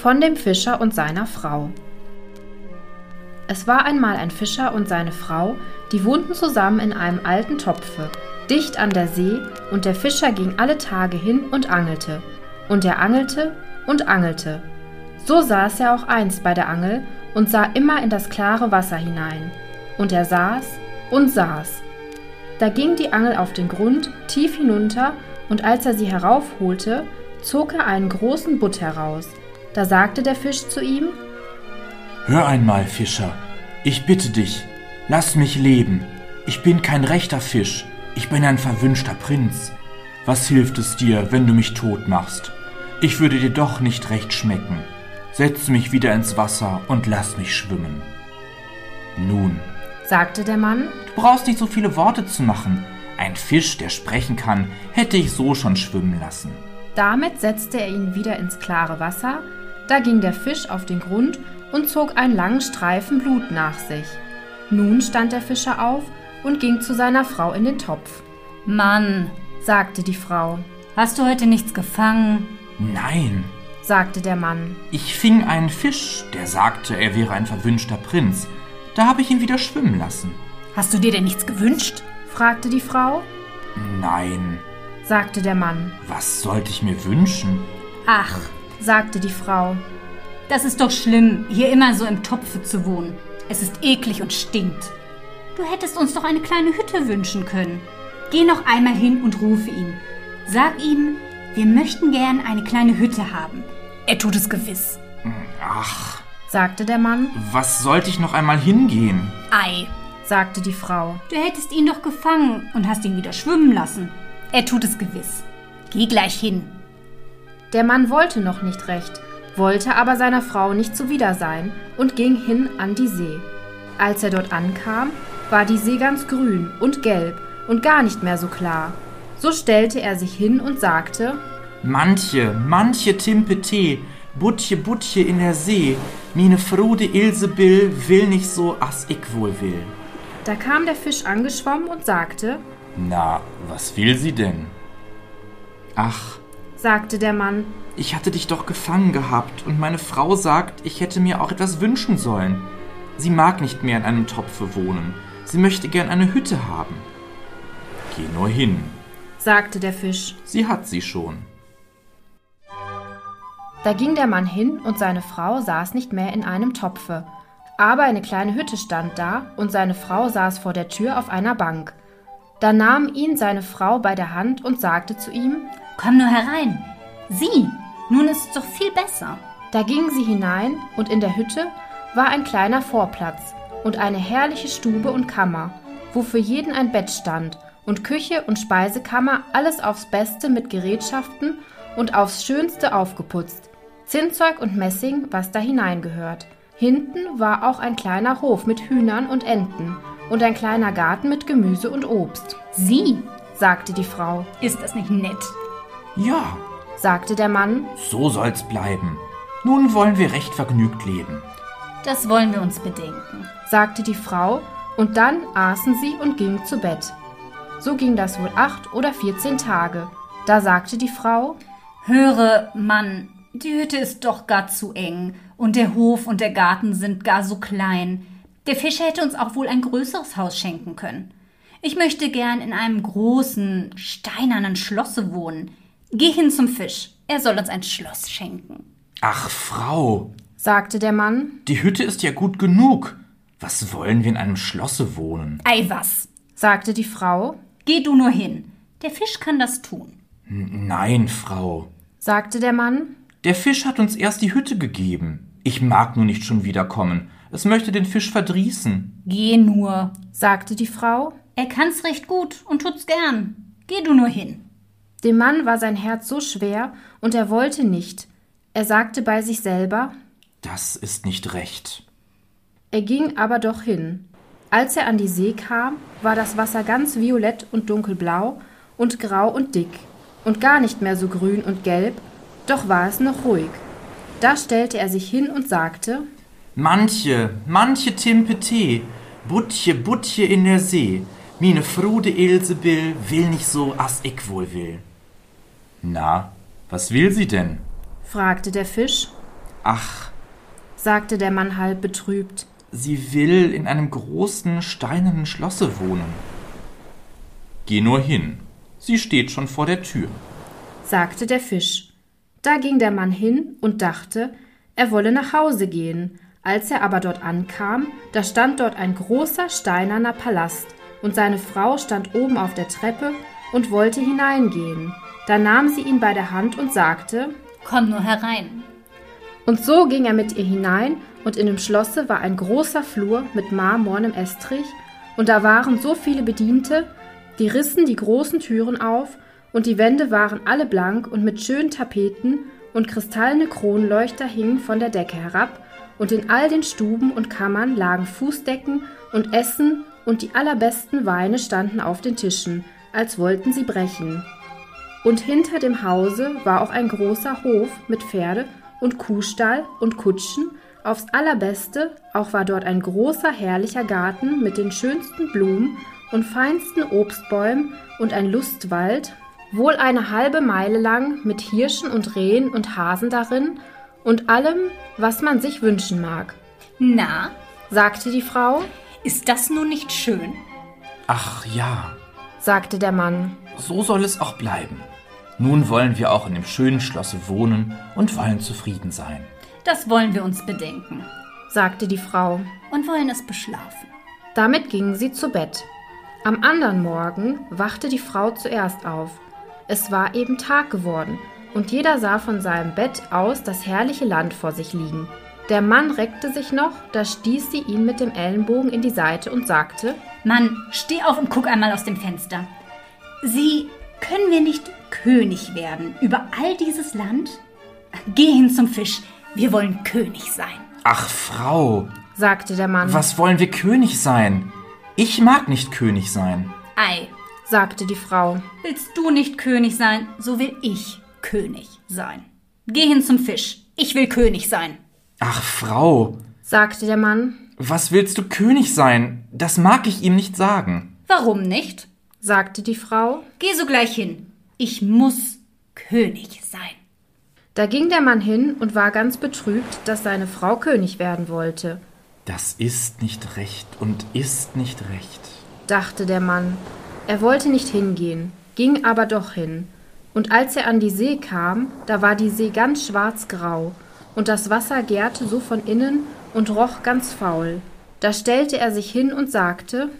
von dem Fischer und seiner Frau. Es war einmal ein Fischer und seine Frau, die wohnten zusammen in einem alten Topfe, dicht an der See, und der Fischer ging alle Tage hin und angelte, und er angelte und angelte. So saß er auch einst bei der Angel und sah immer in das klare Wasser hinein, und er saß und saß. Da ging die Angel auf den Grund, tief hinunter, und als er sie heraufholte, zog er einen großen Butt heraus, da sagte der Fisch zu ihm Hör einmal, Fischer, ich bitte dich, lass mich leben. Ich bin kein rechter Fisch, ich bin ein verwünschter Prinz. Was hilft es dir, wenn du mich tot machst? Ich würde dir doch nicht recht schmecken. Setz mich wieder ins Wasser und lass mich schwimmen. Nun, sagte der Mann, du brauchst nicht so viele Worte zu machen. Ein Fisch, der sprechen kann, hätte ich so schon schwimmen lassen. Damit setzte er ihn wieder ins klare Wasser, da ging der Fisch auf den Grund und zog einen langen Streifen Blut nach sich. Nun stand der Fischer auf und ging zu seiner Frau in den Topf. Mann, sagte die Frau, hast du heute nichts gefangen? Nein, sagte der Mann. Ich fing einen Fisch, der sagte, er wäre ein verwünschter Prinz. Da habe ich ihn wieder schwimmen lassen. Hast du dir denn nichts gewünscht? fragte die Frau. Nein, sagte der Mann. Was sollte ich mir wünschen? Ach, sagte die Frau. Das ist doch schlimm, hier immer so im Topfe zu wohnen. Es ist eklig und stinkt. Du hättest uns doch eine kleine Hütte wünschen können. Geh noch einmal hin und rufe ihn. Sag ihm, wir möchten gern eine kleine Hütte haben. Er tut es gewiss. Ach, sagte der Mann. Was sollte ich noch einmal hingehen? Ei, sagte die Frau. Du hättest ihn doch gefangen und hast ihn wieder schwimmen lassen. Er tut es gewiss. Geh gleich hin. Der Mann wollte noch nicht recht, wollte aber seiner Frau nicht zuwider sein und ging hin an die See. Als er dort ankam, war die See ganz grün und gelb und gar nicht mehr so klar. So stellte er sich hin und sagte: Manche, manche Timpete, Butche, Butche in der See, mine Frude Ilsebill will nicht so, as ich wohl will. Da kam der Fisch angeschwommen und sagte: Na, was will sie denn? Ach, sagte der Mann, ich hatte dich doch gefangen gehabt und meine Frau sagt, ich hätte mir auch etwas wünschen sollen. Sie mag nicht mehr in einem Topfe wohnen. Sie möchte gern eine Hütte haben. Geh nur hin, sagte der Fisch. Sie hat sie schon. Da ging der Mann hin und seine Frau saß nicht mehr in einem Topfe, aber eine kleine Hütte stand da und seine Frau saß vor der Tür auf einer Bank. Da nahm ihn seine Frau bei der Hand und sagte zu ihm: Komm nur herein. Sieh, nun ist es doch viel besser. Da gingen sie hinein und in der Hütte war ein kleiner Vorplatz und eine herrliche Stube und Kammer, wo für jeden ein Bett stand und Küche und Speisekammer alles aufs Beste mit Gerätschaften und aufs Schönste aufgeputzt. Zinnzeug und Messing, was da hineingehört. Hinten war auch ein kleiner Hof mit Hühnern und Enten und ein kleiner Garten mit Gemüse und Obst. Sieh, sagte die Frau. Ist das nicht nett? Ja, sagte der Mann. So soll's bleiben. Nun wollen wir recht vergnügt leben. Das wollen wir uns bedenken, sagte die Frau, und dann aßen sie und gingen zu Bett. So ging das wohl acht oder vierzehn Tage. Da sagte die Frau Höre, Mann, die Hütte ist doch gar zu eng, und der Hof und der Garten sind gar so klein. Der Fischer hätte uns auch wohl ein größeres Haus schenken können. Ich möchte gern in einem großen, steinernen Schlosse wohnen. Geh hin zum Fisch, er soll uns ein Schloss schenken. Ach, Frau, sagte der Mann, die Hütte ist ja gut genug. Was wollen wir in einem Schlosse wohnen? Ei was, sagte die Frau. Geh du nur hin, der Fisch kann das tun. Nein, Frau, sagte der Mann. Der Fisch hat uns erst die Hütte gegeben. Ich mag nur nicht schon wiederkommen. Es möchte den Fisch verdrießen. Geh nur, sagte die Frau. Er kann's recht gut und tut's gern. Geh du nur hin. Dem Mann war sein Herz so schwer, und er wollte nicht. Er sagte bei sich selber Das ist nicht recht. Er ging aber doch hin. Als er an die See kam, war das Wasser ganz violett und dunkelblau und grau und dick und gar nicht mehr so grün und gelb, doch war es noch ruhig. Da stellte er sich hin und sagte Manche, manche Timpete, Butche, Butche in der See, mine Frude Ilsebill will nicht so, as ich wohl will. Na, was will sie denn? fragte der Fisch. Ach, sagte der Mann halb betrübt. sie will in einem großen steinernen Schlosse wohnen. Geh nur hin, sie steht schon vor der Tür. sagte der Fisch. Da ging der Mann hin und dachte, er wolle nach Hause gehen. Als er aber dort ankam, da stand dort ein großer steinerner Palast, und seine Frau stand oben auf der Treppe und wollte hineingehen. Da nahm sie ihn bei der Hand und sagte, Komm nur herein. und so ging er mit ihr hinein, und in dem Schlosse war ein großer Flur mit marmornem Estrich, und da waren so viele Bediente, die rissen die großen Türen auf, und die Wände waren alle blank und mit schönen Tapeten, und kristallene Kronleuchter hingen von der Decke herab, und in all den Stuben und Kammern lagen Fußdecken und Essen, und die allerbesten Weine standen auf den Tischen, als wollten sie brechen. Und hinter dem Hause war auch ein großer Hof mit Pferde und Kuhstall und Kutschen, aufs allerbeste, auch war dort ein großer herrlicher Garten mit den schönsten Blumen und feinsten Obstbäumen und ein Lustwald, wohl eine halbe Meile lang mit Hirschen und Rehen und Hasen darin und allem, was man sich wünschen mag. Na, Sagte die Frau, ist das nun nicht schön? Ach ja, sagte der Mann, so soll es auch bleiben. Nun wollen wir auch in dem schönen Schlosse wohnen und wollen zufrieden sein. Das wollen wir uns bedenken sagte die Frau. und wollen es beschlafen. Damit gingen sie zu Bett. Am andern Morgen wachte die Frau zuerst auf. Es war eben Tag geworden, und jeder sah von seinem Bett aus das herrliche Land vor sich liegen. Der Mann reckte sich noch, da stieß sie ihn mit dem Ellenbogen in die Seite und sagte, Mann, steh auf und guck einmal aus dem Fenster. Sie, können wir nicht König werden über all dieses Land? Geh hin zum Fisch, wir wollen König sein. Ach, Frau, sagte der Mann, was wollen wir König sein? Ich mag nicht König sein. Ei, sagte die Frau, willst du nicht König sein, so will ich König sein. Geh hin zum Fisch, ich will König sein. Ach, Frau, sagte der Mann, was willst du König sein? Das mag ich ihm nicht sagen. Warum nicht? Sagte die Frau. Geh sogleich hin. Ich muss König sein. Da ging der Mann hin und war ganz betrübt, dass seine Frau König werden wollte. Das ist nicht recht und ist nicht recht. dachte der Mann. Er wollte nicht hingehen, ging aber doch hin. Und als er an die See kam, da war die See ganz schwarzgrau, und das Wasser gärte so von innen und roch ganz faul. Da stellte er sich hin und sagte,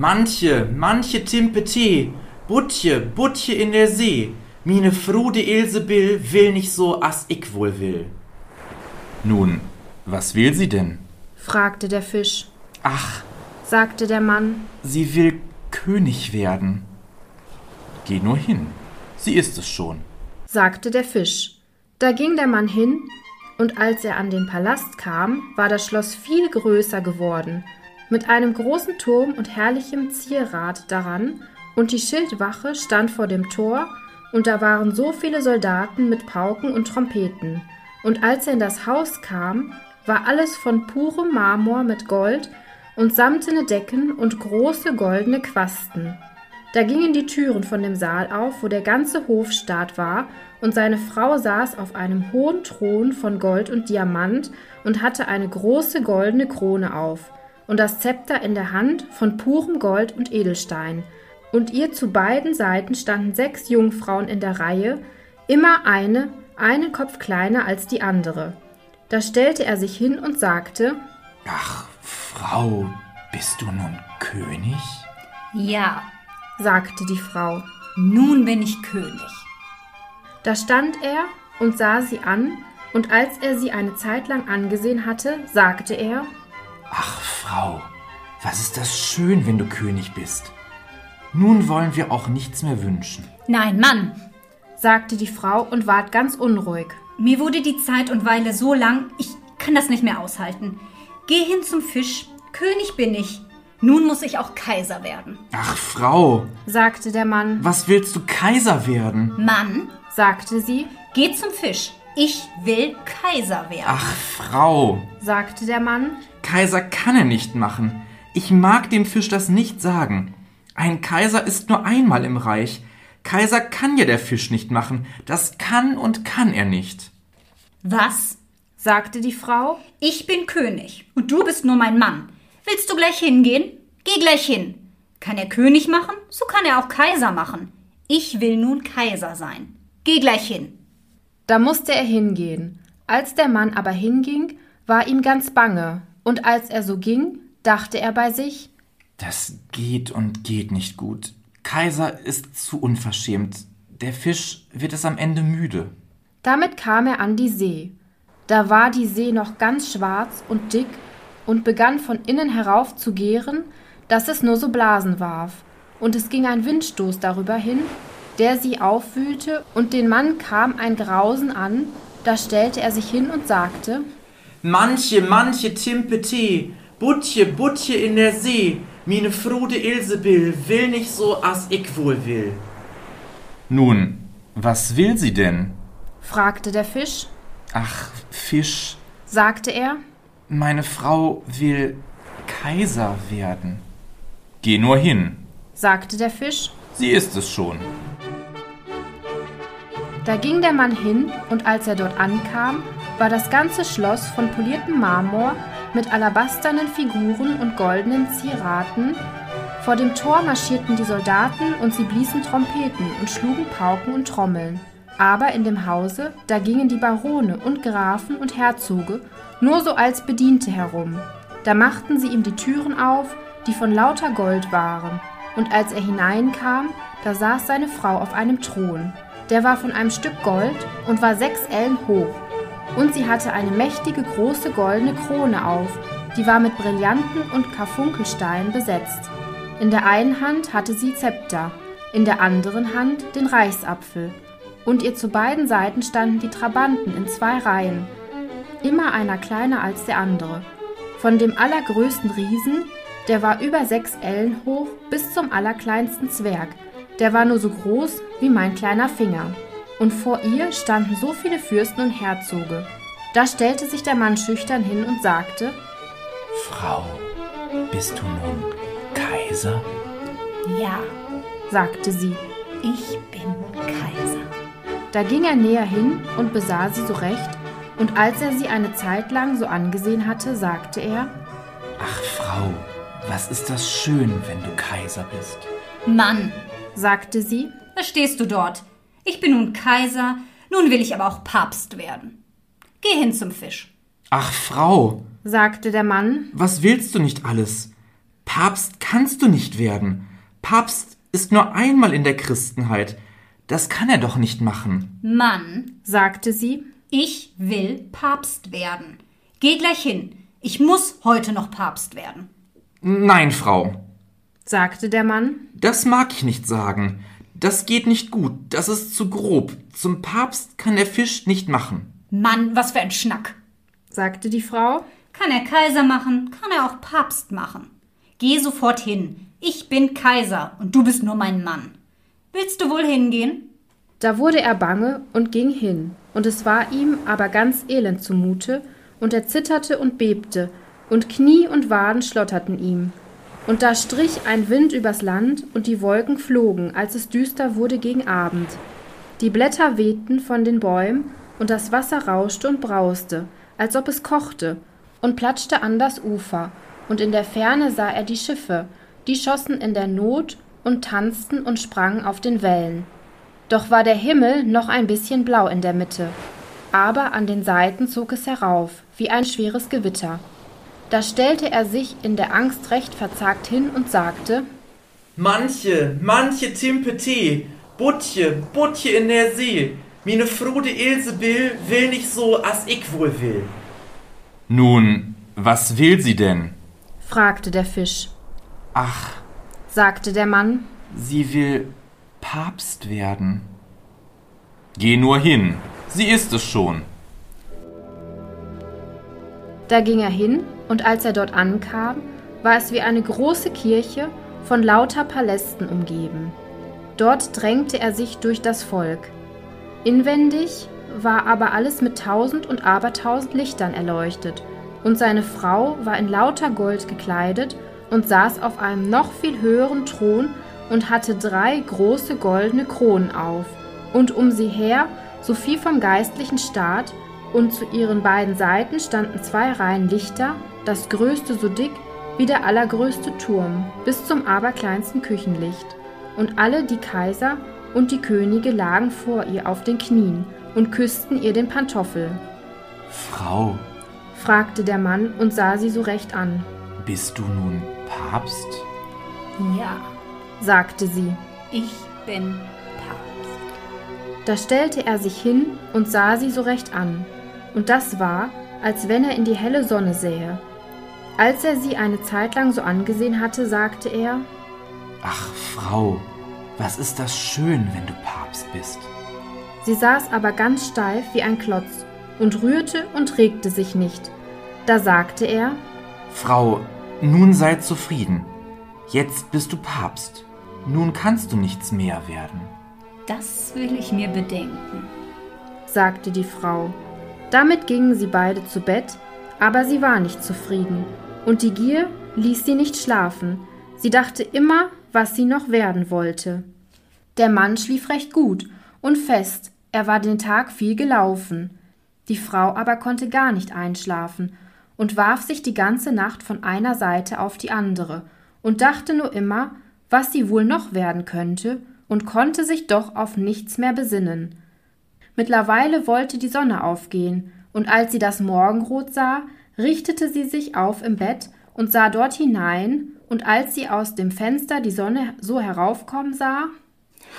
Manche, manche Timpete, Butje, Butje in der See, mine Frude Ilsebill will nicht so, as ich wohl will. Nun, was will sie denn? fragte der Fisch. Ach, Sagte der Mann, sie will König werden. Geh nur hin, sie ist es schon. sagte der Fisch. Da ging der Mann hin, und als er an den Palast kam, war das Schloss viel größer geworden, mit einem großen Turm und herrlichem Zierrad daran, und die Schildwache stand vor dem Tor, und da waren so viele Soldaten mit Pauken und Trompeten. Und als er in das Haus kam, war alles von purem Marmor mit Gold und samtene Decken und große goldene Quasten. Da gingen die Türen von dem Saal auf, wo der ganze Hofstaat war, und seine Frau saß auf einem hohen Thron von Gold und Diamant und hatte eine große goldene Krone auf und das Zepter in der Hand von purem Gold und Edelstein. Und ihr zu beiden Seiten standen sechs Jungfrauen in der Reihe, immer eine, einen Kopf kleiner als die andere. Da stellte er sich hin und sagte, Ach, Frau, bist du nun König? Ja, sagte die Frau. nun bin ich König. Da stand er und sah sie an, und als er sie eine Zeit lang angesehen hatte, sagte er, Ach, Frau, was ist das schön, wenn du König bist. Nun wollen wir auch nichts mehr wünschen. Nein, Mann, sagte die Frau und ward ganz unruhig. mir wurde die Zeit und Weile so lang, ich kann das nicht mehr aushalten. Geh hin zum Fisch, König bin ich. Nun muss ich auch Kaiser werden. Ach, Frau, sagte der Mann, was willst du Kaiser werden? Mann, sagte sie, geh zum Fisch. Ich will Kaiser werden. Ach, Frau, sagte der Mann, Kaiser kann er nicht machen. Ich mag dem Fisch das nicht sagen. Ein Kaiser ist nur einmal im Reich. Kaiser kann ja der Fisch nicht machen. Das kann und kann er nicht. Was? sagte die Frau. Ich bin König und du bist nur mein Mann. Willst du gleich hingehen? Geh gleich hin. Kann er König machen, so kann er auch Kaiser machen. Ich will nun Kaiser sein. Geh gleich hin. Da musste er hingehen. Als der Mann aber hinging, war ihm ganz bange, und als er so ging, dachte er bei sich Das geht und geht nicht gut. Kaiser ist zu unverschämt. Der Fisch wird es am Ende müde. Damit kam er an die See. Da war die See noch ganz schwarz und dick und begann von innen herauf zu gären, dass es nur so Blasen warf, und es ging ein Windstoß darüber hin, der sie aufwühlte, und den Mann kam ein Grausen an, da stellte er sich hin und sagte Manche, manche Timpete, Butje, Butje in der See, mine Frude Ilsebill will nicht so, as ich wohl will. Nun, was will sie denn? fragte der Fisch, Ach, Fisch, sagte er, meine Frau will Kaiser werden. Geh nur hin, sagte der Fisch, sie ist es schon. Da ging der Mann hin, und als er dort ankam, war das ganze Schloss von poliertem Marmor mit alabasternen Figuren und goldenen Zieraten. Vor dem Tor marschierten die Soldaten und sie bliesen Trompeten und schlugen Pauken und Trommeln. Aber in dem Hause, da gingen die Barone und Grafen und Herzoge nur so als Bediente herum. Da machten sie ihm die Türen auf, die von lauter Gold waren, und als er hineinkam, da saß seine Frau auf einem Thron. Der war von einem Stück Gold und war sechs Ellen hoch. Und sie hatte eine mächtige große goldene Krone auf, die war mit Brillanten und Karfunkelsteinen besetzt. In der einen Hand hatte sie Zepter, in der anderen Hand den Reichsapfel. Und ihr zu beiden Seiten standen die Trabanten in zwei Reihen, immer einer kleiner als der andere. Von dem allergrößten Riesen, der war über sechs Ellen hoch, bis zum allerkleinsten Zwerg, der war nur so groß wie mein kleiner Finger. Und vor ihr standen so viele Fürsten und Herzoge. Da stellte sich der Mann schüchtern hin und sagte, Frau, bist du nun Kaiser? Ja, sagte sie. ich bin Kaiser. Da ging er näher hin und besah sie so recht, und als er sie eine Zeit lang so angesehen hatte, sagte er, Ach, Frau, was ist das schön, wenn du Kaiser bist. Mann, sagte sie, was stehst du dort? Ich bin nun Kaiser, nun will ich aber auch Papst werden. Geh hin zum Fisch. Ach, Frau, sagte der Mann, was willst du nicht alles? Papst kannst du nicht werden. Papst ist nur einmal in der Christenheit. Das kann er doch nicht machen. Mann, sagte sie, ich will Papst werden. Geh gleich hin. Ich muss heute noch Papst werden. Nein, Frau, sagte der Mann, das mag ich nicht sagen. Das geht nicht gut, das ist zu grob. Zum Papst kann der Fisch nicht machen. Mann, was für ein Schnack. sagte die Frau, Kann er Kaiser machen, kann er auch Papst machen. Geh sofort hin. Ich bin Kaiser und du bist nur mein Mann. Willst du wohl hingehen? Da wurde er bange und ging hin, und es war ihm aber ganz elend zumute, und er zitterte und bebte, und Knie und Waden schlotterten ihm. Und da strich ein Wind übers Land, und die Wolken flogen, als es düster wurde gegen Abend. Die Blätter wehten von den Bäumen, und das Wasser rauschte und brauste, als ob es kochte, und platschte an das Ufer, und in der Ferne sah er die Schiffe, die schossen in der Not und tanzten und sprangen auf den Wellen. Doch war der Himmel noch ein bisschen blau in der Mitte, aber an den Seiten zog es herauf, wie ein schweres Gewitter. Da stellte er sich in der Angst recht verzagt hin und sagte, Manche, manche Timpete, Butje, Butje in der See. Mine Frude Ilsebill will nicht so, as ich wohl will. Nun, was will sie denn? fragte der Fisch. Ach, Sagte der Mann, sie will Papst werden. Geh nur hin, sie ist es schon. Da ging er hin, und als er dort ankam, war es wie eine große Kirche von lauter Palästen umgeben. Dort drängte er sich durch das Volk. Inwendig war aber alles mit tausend und abertausend Lichtern erleuchtet, und seine Frau war in lauter Gold gekleidet und saß auf einem noch viel höheren Thron und hatte drei große goldene Kronen auf, und um sie her so viel vom geistlichen Staat, und zu ihren beiden Seiten standen zwei Reihen Lichter, das größte so dick wie der allergrößte Turm, bis zum aberkleinsten Küchenlicht. Und alle die Kaiser und die Könige lagen vor ihr auf den Knien und küssten ihr den Pantoffel. Frau, fragte der Mann und sah sie so recht an. Bist du nun Papst? Ja, sagte sie. Ich bin Papst. Da stellte er sich hin und sah sie so recht an, und das war, als wenn er in die helle Sonne sähe. Als er sie eine Zeit lang so angesehen hatte, sagte er Ach, Frau, was ist das schön, wenn du Papst bist. Sie saß aber ganz steif wie ein Klotz und rührte und regte sich nicht. Da sagte er Frau, nun sei zufrieden. Jetzt bist du Papst. Nun kannst du nichts mehr werden. Das will ich mir bedenken, sagte die Frau. Damit gingen sie beide zu Bett, aber sie war nicht zufrieden, und die Gier ließ sie nicht schlafen. Sie dachte immer, was sie noch werden wollte. Der Mann schlief recht gut und fest, er war den Tag viel gelaufen. Die Frau aber konnte gar nicht einschlafen und warf sich die ganze Nacht von einer Seite auf die andere und dachte nur immer, was sie wohl noch werden könnte, und konnte sich doch auf nichts mehr besinnen. Mittlerweile wollte die Sonne aufgehen, und als sie das Morgenrot sah, richtete sie sich auf im Bett und sah dort hinein, und als sie aus dem Fenster die Sonne so heraufkommen sah,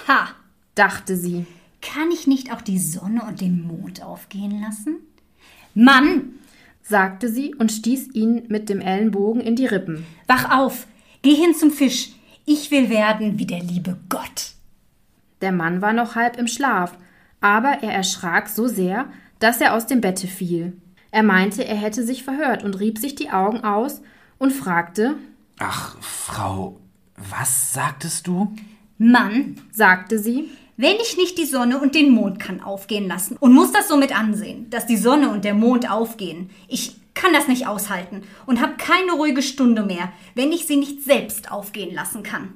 Ha! dachte sie, kann ich nicht auch die Sonne und den Mond aufgehen lassen? Mann! sagte sie und stieß ihn mit dem Ellenbogen in die Rippen. Wach auf! Geh hin zum Fisch! Ich will werden wie der liebe Gott! Der Mann war noch halb im Schlaf, aber er erschrak so sehr, dass er aus dem Bette fiel. Er meinte, er hätte sich verhört und rieb sich die Augen aus und fragte Ach, Frau, was sagtest du? Mann, sagte sie, wenn ich nicht die Sonne und den Mond kann aufgehen lassen und muss das somit ansehen, dass die Sonne und der Mond aufgehen, ich kann das nicht aushalten und habe keine ruhige Stunde mehr, wenn ich sie nicht selbst aufgehen lassen kann.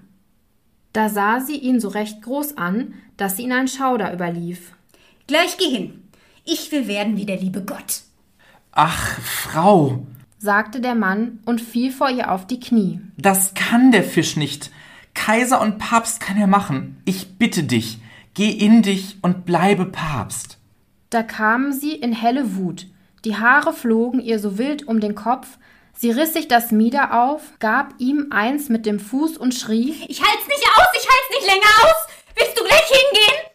Da sah sie ihn so recht groß an, dass ihn ein Schauder überlief. Gleich geh hin. Ich will werden wie der liebe Gott. Ach, Frau, sagte der Mann und fiel vor ihr auf die Knie. Das kann der Fisch nicht. Kaiser und Papst kann er machen. Ich bitte dich, geh in dich und bleibe Papst. Da kamen sie in helle Wut. Die Haare flogen ihr so wild um den Kopf, Sie riss sich das Mieder auf, gab ihm eins mit dem Fuß und schrie: Ich halt's nicht aus, ich halt's nicht länger aus! Willst du gleich hingehen?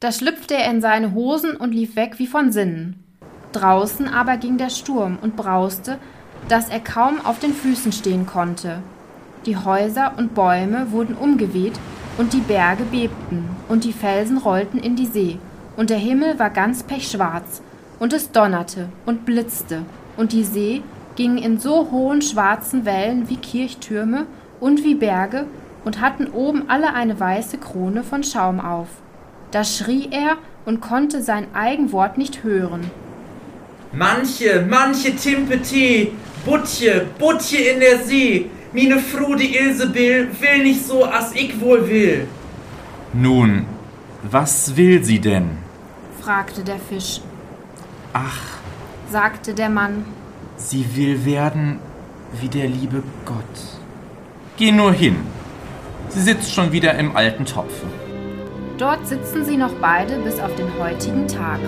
Da schlüpfte er in seine Hosen und lief weg wie von Sinnen. Draußen aber ging der Sturm und brauste, dass er kaum auf den Füßen stehen konnte. Die Häuser und Bäume wurden umgeweht und die Berge bebten und die Felsen rollten in die See und der Himmel war ganz pechschwarz und es donnerte und blitzte und die See ging in so hohen schwarzen Wellen wie Kirchtürme und wie Berge und hatten oben alle eine weiße Krone von Schaum auf. Da schrie er und konnte sein Eigenwort nicht hören. Manche, manche Timpeti, Butje, Butje in der See, mine Fru die Ilsebill will nicht so, as ich wohl will. Nun, was will sie denn? fragte der Fisch. Ach, sagte der Mann, sie will werden wie der liebe Gott. Geh nur hin. Sie sitzt schon wieder im alten Topfe. Dort sitzen sie noch beide bis auf den heutigen Tag.